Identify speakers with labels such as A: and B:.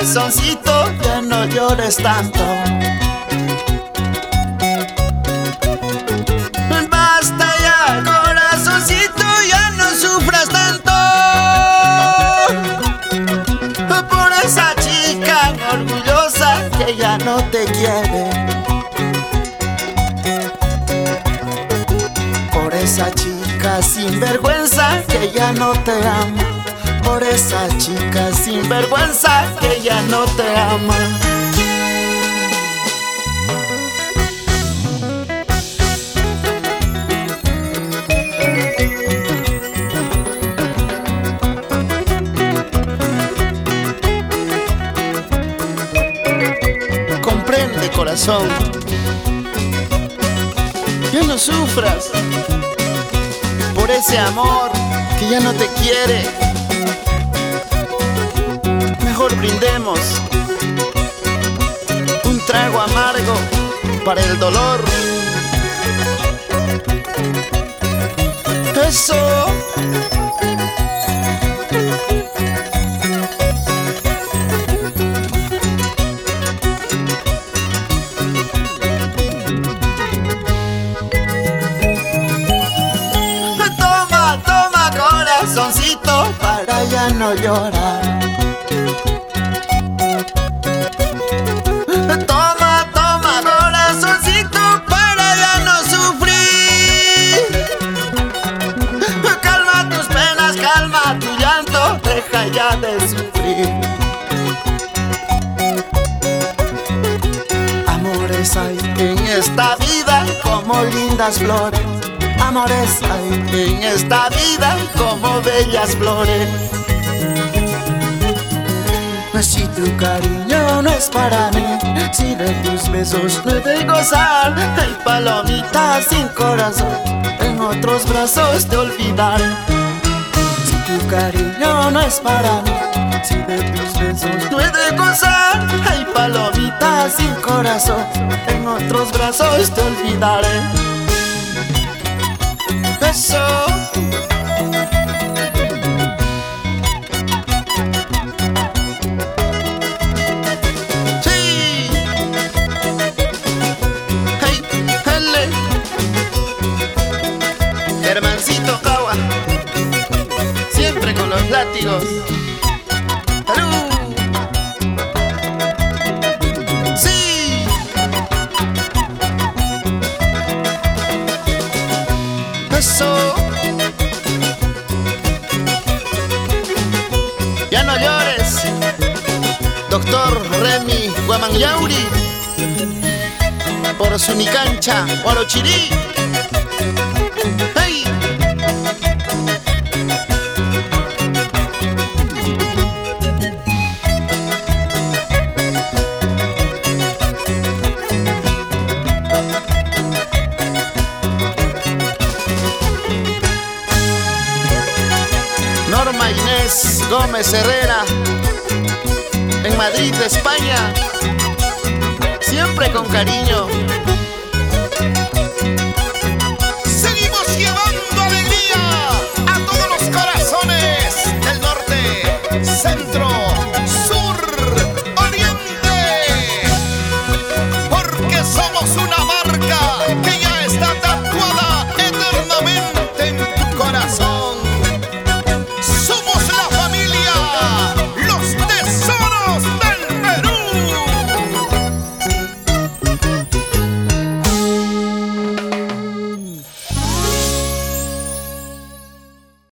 A: corazoncito, ya no llores tanto. Basta ya, corazoncito, ya no sufras tanto. Por esa chica orgullosa que ya no te quiere. Por esa chica sin vergüenza que ya no te ama. Por esa chica sin vergüenza que ya no te ama. Comprende corazón. Ya no sufras por ese amor que ya no te quiere. Brindemos un trago amargo para el dolor. Eso. Toma, toma corazoncito para ya no llorar. Ya de sufrir. Amores hay en esta vida como lindas flores. Amores hay en esta vida como bellas flores. Si tu cariño no es para mí, si de tus besos no de gozar, hay palomita sin corazón, en otros brazos te olvidaré. Cariño no es para mí, si de tus besos no he de gozar, hay palomita sin corazón, en otros brazos te olvidaré. Eso. Los látigos. Sí. Eso. Ya no llores. Doctor Remy Guamanyauri por su cancha Orochirí. ¡Hey! Norma Inés Gómez Herrera en Madrid, España. Siempre con cariño.